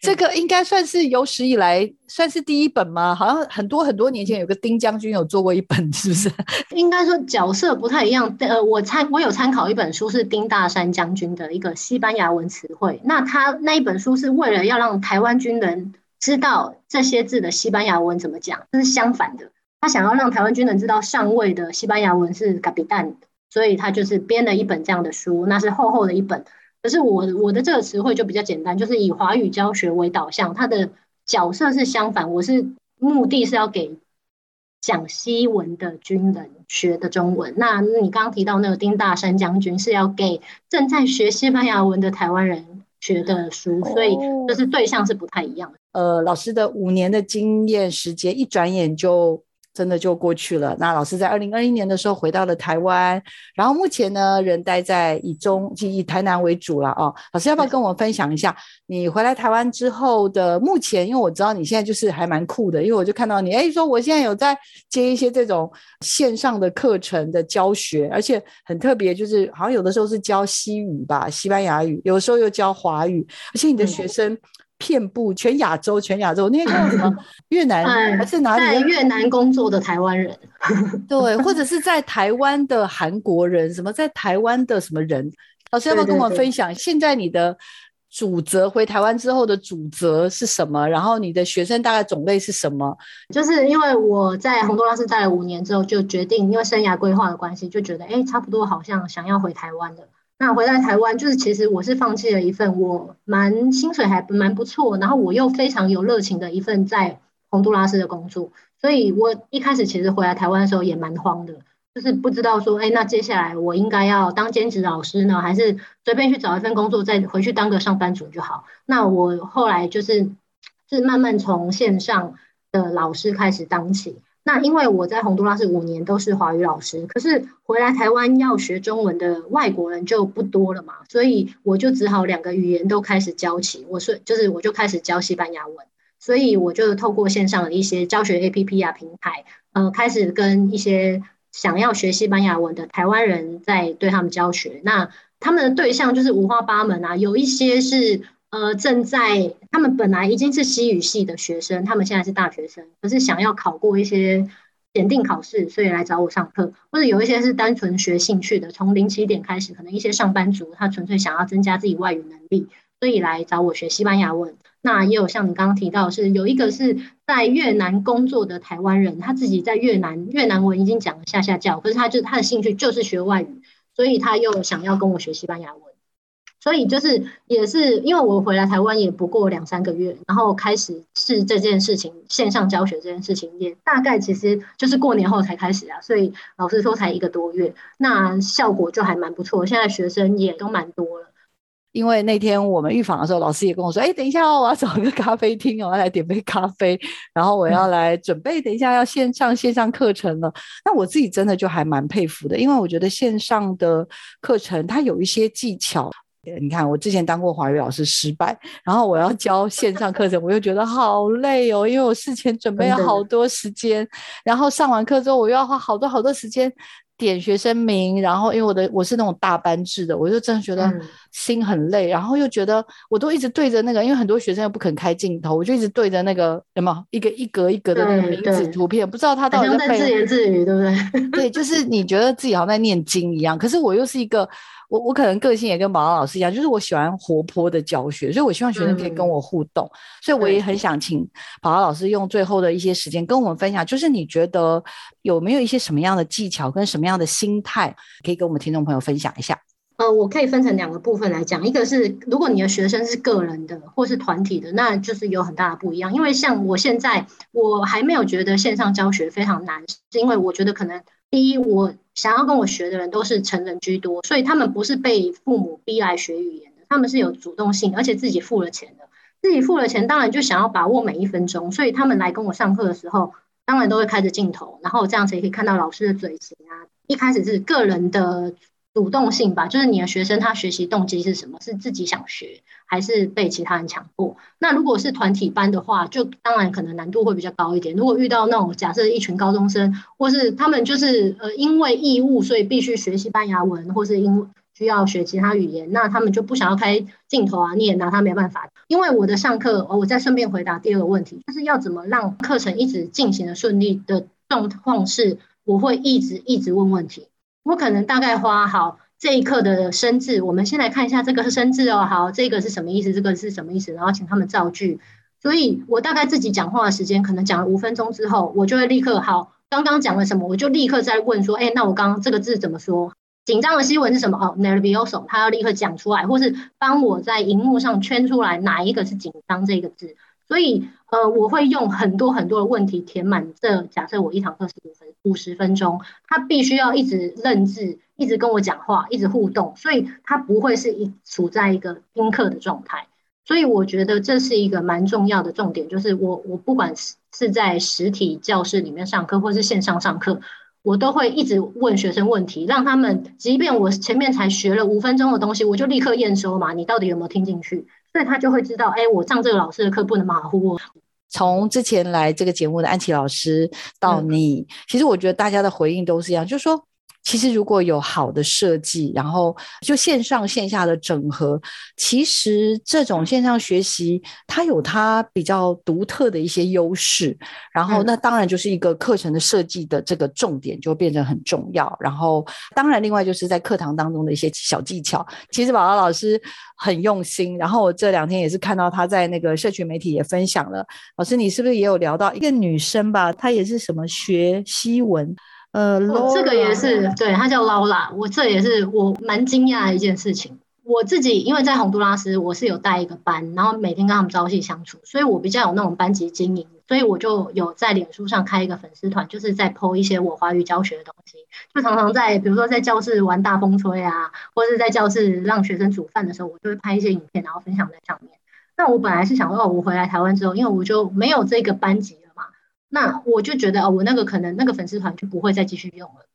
这个应该算是有史以来算是第一本吗？好像很多很多年前有个丁将军有做过一本，是不是？应该说角色不太一样。呃，我参我有参考一本书，是丁大山将军的一个西班牙文词汇。那他那一本书是为了要让台湾军人知道这些字的西班牙文怎么讲，这是相反的。他想要让台湾军人知道上尉的西班牙文是 capitán，所以他就是编了一本这样的书，那是厚厚的一本。可是我我的这个词汇就比较简单，就是以华语教学为导向，它的角色是相反。我是目的是要给讲西文的军人学的中文。那你刚刚提到那个丁大山将军是要给正在学西班牙文的台湾人学的书，所以就是对象是不太一样的。呃，老师的五年的经验时间，一转眼就真的就过去了。那老师在二零二一年的时候回到了台湾，然后目前呢，人待在以中以以台南为主了哦。老师要不要跟我们分享一下你回来台湾之后的目前？因为我知道你现在就是还蛮酷的，因为我就看到你哎，说我现在有在接一些这种线上的课程的教学，而且很特别，就是好像有的时候是教西语吧，西班牙语，有的时候又教华语，而且你的学生。嗯遍布全亚洲，全亚洲，那个叫 什么？越南还是哪里？在越南工作的台湾人，对，或者是在台湾的韩国人，什么在台湾的什么人？老师要不要跟我们分享？现在你的主责回台湾之后的主责是什么？然后你的学生大概种类是什么？就是因为我在洪都拉斯待了五年之后，就决定因为生涯规划的关系，就觉得哎，差不多好像想要回台湾了。那回来台湾，就是其实我是放弃了一份我蛮薪水还蛮不错，然后我又非常有热情的一份在洪都拉斯的工作，所以我一开始其实回来台湾的时候也蛮慌的，就是不知道说，哎，那接下来我应该要当兼职老师呢，还是随便去找一份工作再回去当个上班族就好？那我后来就是是慢慢从线上的老师开始当起。那因为我在洪都拉斯五年都是华语老师，可是回来台湾要学中文的外国人就不多了嘛，所以我就只好两个语言都开始教起。我说就是我就开始教西班牙文，所以我就透过线上的一些教学 APP 啊平台，呃，开始跟一些想要学西班牙文的台湾人在对他们教学。那他们的对象就是五花八门啊，有一些是。呃，正在他们本来已经是西语系的学生，他们现在是大学生，可是想要考过一些检定考试，所以来找我上课。或者有一些是单纯学兴趣的，从零起点开始，可能一些上班族他纯粹想要增加自己外语能力，所以来找我学西班牙文。那也有像你刚刚提到是，有一个是在越南工作的台湾人，他自己在越南越南文已经讲了下下教，可是他就他的兴趣就是学外语，所以他又想要跟我学西班牙文。所以就是也是因为我回来台湾也不过两三个月，然后开始试这件事情，线上教学这件事情也大概其实就是过年后才开始啊，所以老实说才一个多月，那效果就还蛮不错，现在学生也都蛮多了。因为那天我们预访的时候，老师也跟我说：“哎，等一下哦，我要找一个咖啡厅，我要来点杯咖啡，然后我要来准备，等一下要线上线上课程了。”那我自己真的就还蛮佩服的，因为我觉得线上的课程它有一些技巧。你看，我之前当过华语老师失败，然后我要教线上课程，我又觉得好累哦，因为我事前准备了好多时间，然后上完课之后，我又要花好多好多时间点学生名，然后因为我的我是那种大班制的，我就真的觉得心很累，然后又觉得我都一直对着那个，因为很多学生又不肯开镜头，我就一直对着那个什么一个一格一格的那个名字图片，不知道他到底在背自言自语，对不对？对，就是你觉得自己好像在念经一样，可是我又是一个。我我可能个性也跟宝宝老师一样，就是我喜欢活泼的教学，所以我希望学生可以跟我互动，嗯、所以我也很想请宝宝老师用最后的一些时间跟我们分享，就是你觉得有没有一些什么样的技巧跟什么样的心态，可以跟我们听众朋友分享一下？呃，我可以分成两个部分来讲，一个是如果你的学生是个人的或是团体的，那就是有很大的不一样，因为像我现在我还没有觉得线上教学非常难，是因为我觉得可能。第一，我想要跟我学的人都是成人居多，所以他们不是被父母逼来学语言的，他们是有主动性，而且自己付了钱的。自己付了钱，当然就想要把握每一分钟，所以他们来跟我上课的时候，当然都会开着镜头，然后这样子也可以看到老师的嘴型啊。一开始是个人的。主动性吧，就是你的学生他学习动机是什么？是自己想学，还是被其他人强迫？那如果是团体班的话，就当然可能难度会比较高一点。如果遇到那种假设一群高中生，或是他们就是呃因为义务所以必须学西班牙文，或是因需要学其他语言，那他们就不想要开镜头啊，你也拿他没办法。因为我的上课，哦，我再顺便回答第二个问题，就是要怎么让课程一直进行的顺利的状况是，我会一直一直问问题。我可能大概花好这一刻的生字，我们先来看一下这个生字哦。好，这个是什么意思？这个是什么意思？然后请他们造句。所以我大概自己讲话的时间，可能讲了五分钟之后，我就会立刻好，刚刚讲了什么，我就立刻再问说，哎，那我刚刚这个字怎么说？紧张的新闻是什么？哦，nervioso，他要立刻讲出来，或是帮我在荧幕上圈出来哪一个是紧张这个字。所以，呃，我会用很多很多的问题填满这。假设我一堂课是五分五十分钟，他必须要一直认字，一直跟我讲话，一直互动，所以他不会是一处在一个听课的状态。所以我觉得这是一个蛮重要的重点，就是我我不管是是在实体教室里面上课，或是线上上课，我都会一直问学生问题，让他们，即便我前面才学了五分钟的东西，我就立刻验收嘛，你到底有没有听进去？所以他就会知道，哎，我上这个老师的课不能马虎哦。从之前来这个节目的安琪老师到你，嗯、其实我觉得大家的回应都是一样，就是说。其实如果有好的设计，然后就线上线下的整合，其实这种线上学习它有它比较独特的一些优势。然后那当然就是一个课程的设计的这个重点就变得很重要。然后当然另外就是在课堂当中的一些小技巧，其实宝宝老师很用心。然后我这两天也是看到他在那个社群媒体也分享了。老师，你是不是也有聊到一个女生吧？她也是什么学西文？呃，这个也是，对，他叫劳拉。我这也是我蛮惊讶的一件事情。我自己因为在洪都拉斯，我是有带一个班，然后每天跟他们朝夕相处，所以我比较有那种班级经营，所以我就有在脸书上开一个粉丝团，就是在 po 一些我华语教学的东西，就常常在比如说在教室玩大风吹啊，或者是在教室让学生煮饭的时候，我就会拍一些影片，然后分享在上面。那我本来是想说，我回来台湾之后，因为我就没有这个班级。那我就觉得哦，我那个可能那个粉丝团就不会再继续用了。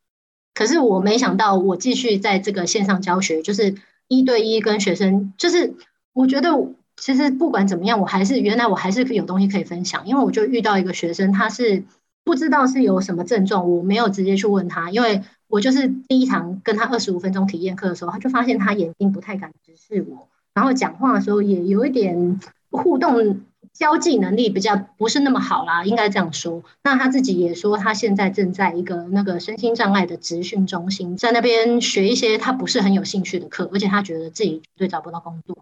可是我没想到，我继续在这个线上教学，就是一对一跟学生，就是我觉得其实不管怎么样，我还是原来我还是有东西可以分享。因为我就遇到一个学生，他是不知道是有什么症状，我没有直接去问他，因为我就是第一堂跟他二十五分钟体验课的时候，他就发现他眼睛不太敢直视我，然后讲话的时候也有一点互动。交际能力比较不是那么好啦，应该这样说。那他自己也说，他现在正在一个那个身心障碍的职训中心，在那边学一些他不是很有兴趣的课，而且他觉得自己绝对找不到工作。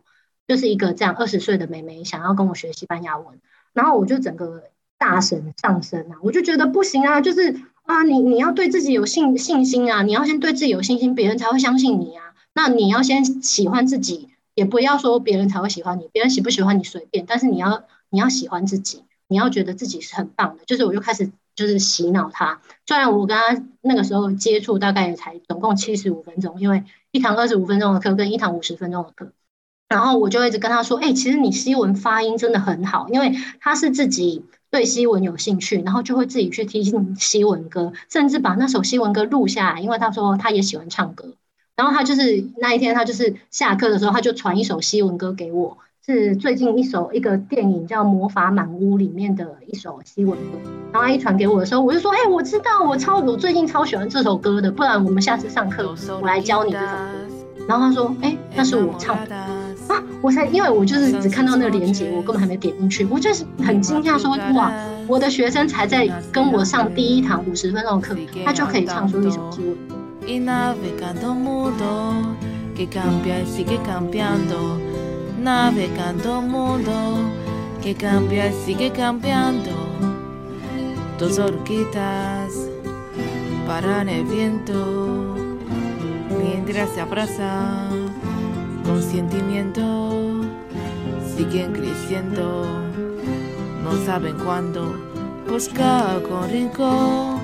就是一个这样二十岁的妹妹想要跟我学西班牙文，然后我就整个大神上身啊，我就觉得不行啊，就是啊，你你要对自己有信信心啊，你要先对自己有信心，别人才会相信你啊。那你要先喜欢自己，也不要说别人才会喜欢你，别人喜不喜欢你随便，但是你要。你要喜欢自己，你要觉得自己是很棒的。就是我就开始就是洗脑他，虽然我跟他那个时候接触大概也才总共七十五分钟，因为一堂二十五分钟的课跟一堂五十分钟的课，然后我就一直跟他说：“哎、其实你西文发音真的很好，因为他是自己对西文有兴趣，然后就会自己去听西文歌，甚至把那首西文歌录下来，因为他说他也喜欢唱歌。然后他就是那一天，他就是下课的时候，他就传一首西文歌给我。”是最近一首一个电影叫《魔法满屋》里面的一首西文歌，然后他一传给我的时候，我就说：“哎、我知道，我超我最近超喜欢这首歌的，不然我们下次上课我来教你这首歌。”然后他说：“哎、那是我唱的啊！”我才因为我就是只看到那个链接，我根本还没点进去，我就是很惊讶说：“哇，我的学生才在跟我上第一堂五十分钟的课，他就可以唱出一首西文歌。” Navegando mundo que cambia y sigue cambiando. Dos horquitas paran el viento mientras se abrazan con sentimiento. Siguen creciendo, no saben cuándo buscar con rincón.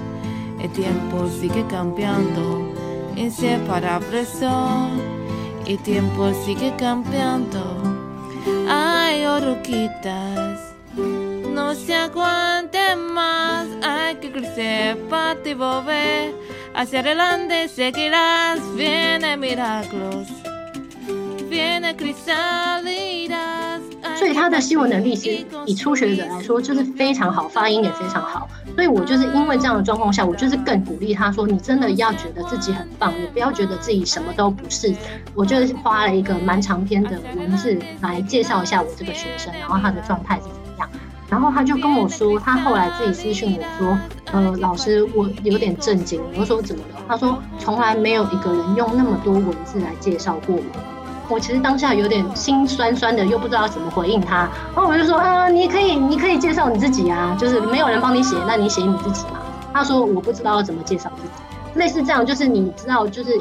El tiempo sigue cambiando, inseparables son el tiempo sigue cambiando. Ay, oruquitas, no se aguanten más. Hay que crecer para ti volver. Hacia adelante seguirás. Viene milagros, viene crisalidas. 所以他的新闻能力是以初学者来说就是非常好，发音也非常好。所以我就是因为这样的状况下，我就是更鼓励他说：“你真的要觉得自己很棒，你不要觉得自己什么都不是。”我就是花了一个蛮长篇的文字来介绍一下我这个学生，然后他的状态是怎么样。然后他就跟我说，他后来自己私讯我说：“呃，老师，我有点震惊。”我说：“怎么了？”他说：“从来没有一个人用那么多文字来介绍过我。”我其实当下有点心酸酸的，又不知道怎么回应他。然后我就说啊，你可以，你可以介绍你自己啊，就是没有人帮你写，那你写你自己嘛。他说我不知道要怎么介绍自己，类似这样，就是你知道，就是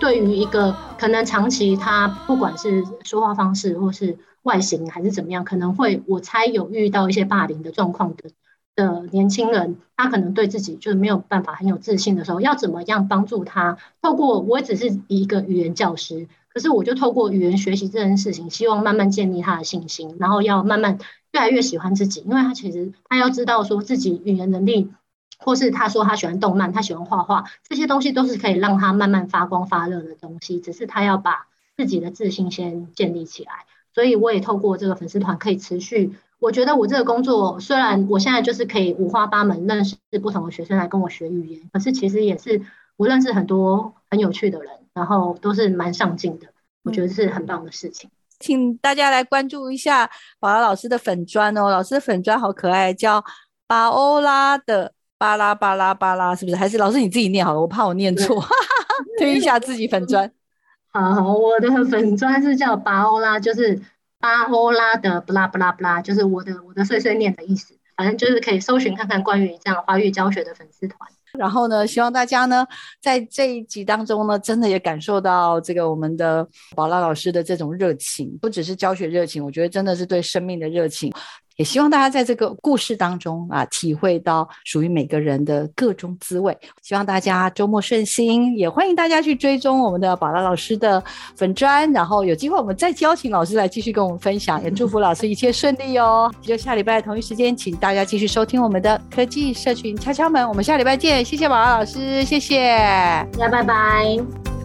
对于一个可能长期他不管是说话方式或是外形还是怎么样，可能会我猜有遇到一些霸凌的状况的。的年轻人，他可能对自己就是没有办法很有自信的时候，要怎么样帮助他？透过我只是一个语言教师，可是我就透过语言学习这件事情，希望慢慢建立他的信心，然后要慢慢越来越喜欢自己，因为他其实他要知道说自己语言能力，或是他说他喜欢动漫，他喜欢画画，这些东西都是可以让他慢慢发光发热的东西，只是他要把自己的自信先建立起来。所以我也透过这个粉丝团可以持续。我觉得我这个工作虽然我现在就是可以五花八门认识不同的学生来跟我学语言，可是其实也是我认识很多很有趣的人，然后都是蛮上进的，我觉得是很棒的事情。请大家来关注一下宝拉老师的粉砖哦，老师的粉砖好可爱，叫巴欧拉的巴拉巴拉巴拉，是不是？还是老师你自己念好了，我怕我念错，推一下自己粉砖。好，好，我的粉砖是叫巴欧拉，就是。巴欧拉的布拉布拉布拉，就是我的我的碎碎念的意思。反正就是可以搜寻看看关于这样华语教学的粉丝团。然后呢，希望大家呢在这一集当中呢，真的也感受到这个我们的宝拉老师的这种热情，不只是教学热情，我觉得真的是对生命的热情。也希望大家在这个故事当中啊，体会到属于每个人的各种滋味。希望大家周末顺心，也欢迎大家去追踪我们的宝拉老师的粉专，然后有机会我们再邀请老师来继续跟我们分享，也祝福老师一切顺利哦。就下礼拜同一时间，请大家继续收听我们的科技社群敲敲门，我们下礼拜见，谢谢宝拉老师，谢谢，大家拜拜。